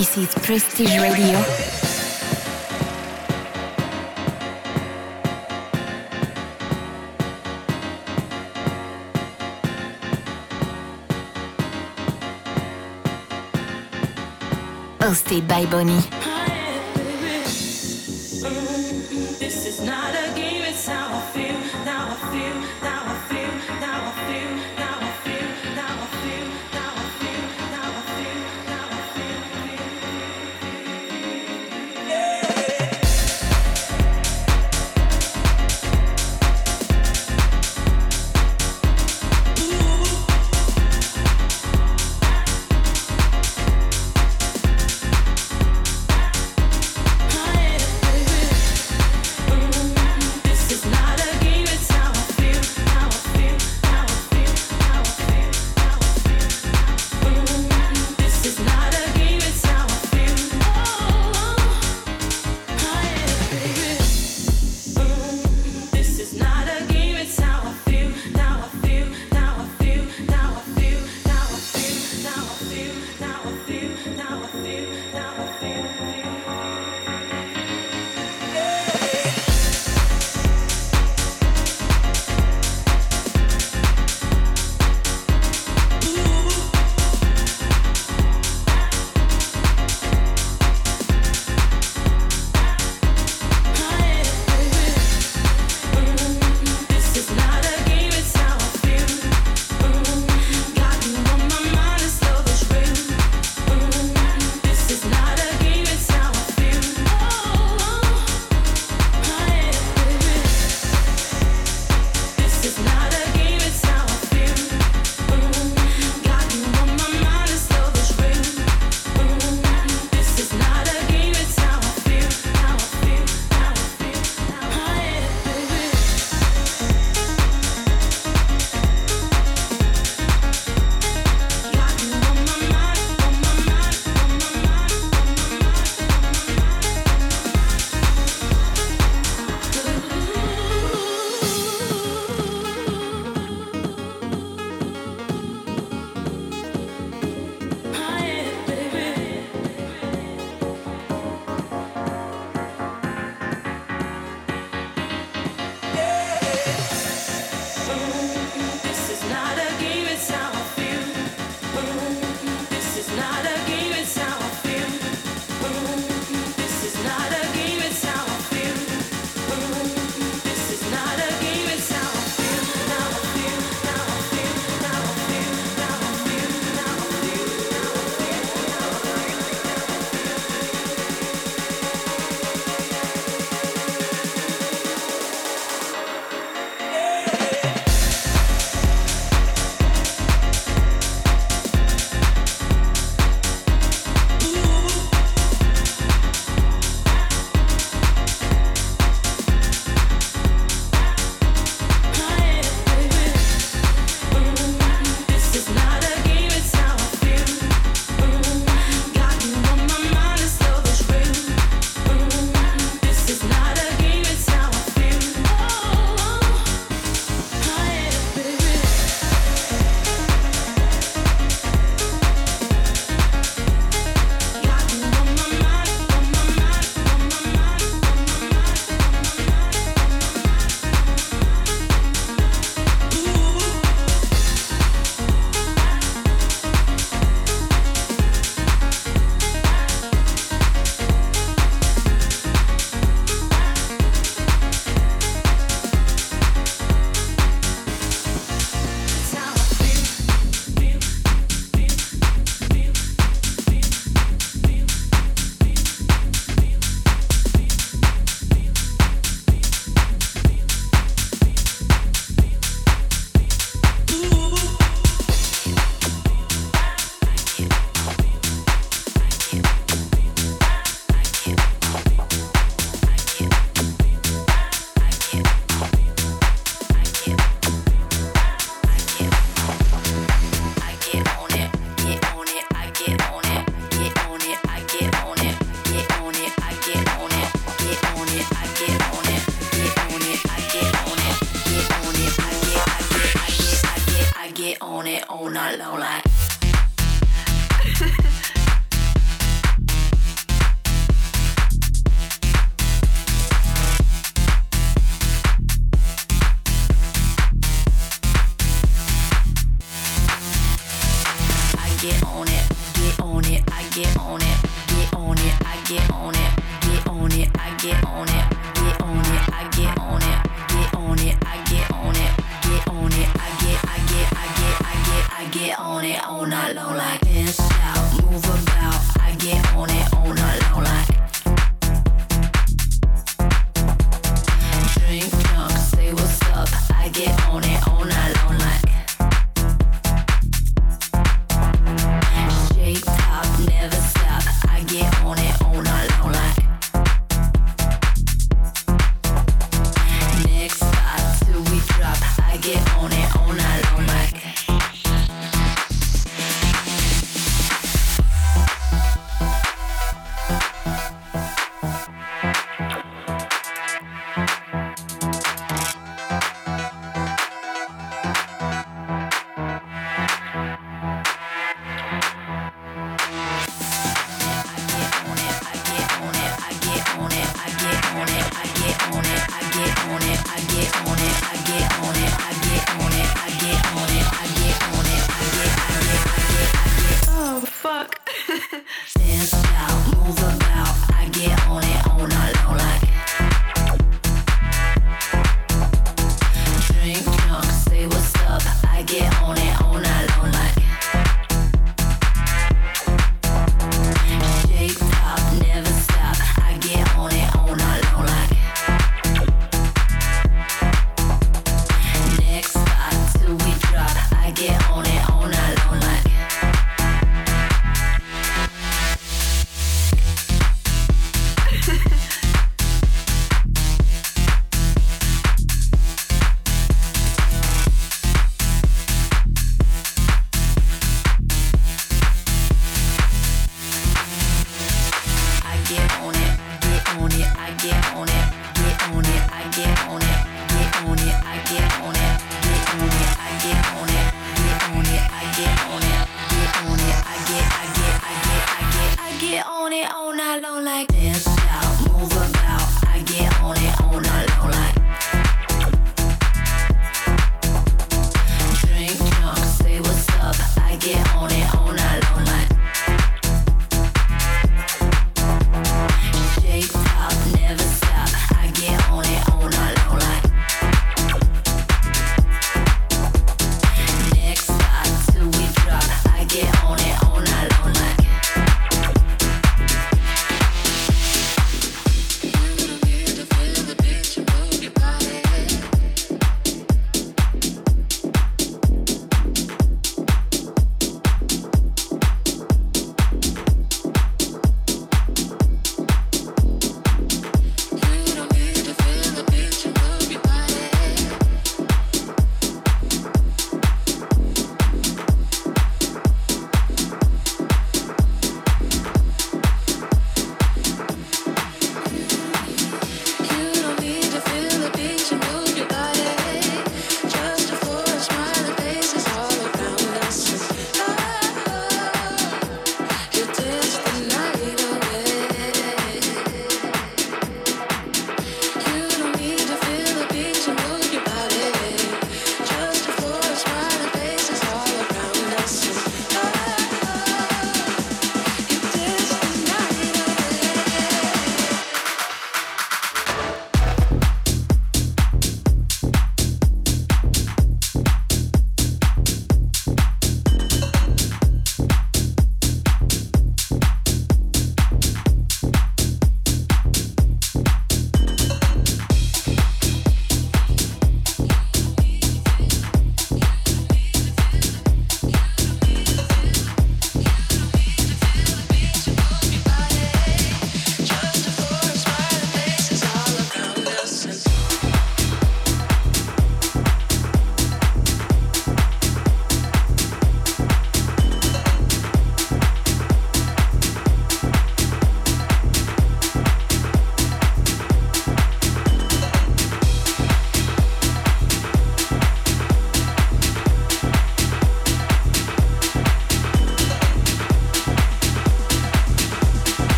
This is Prestige Radio. Hosted by Bonnie.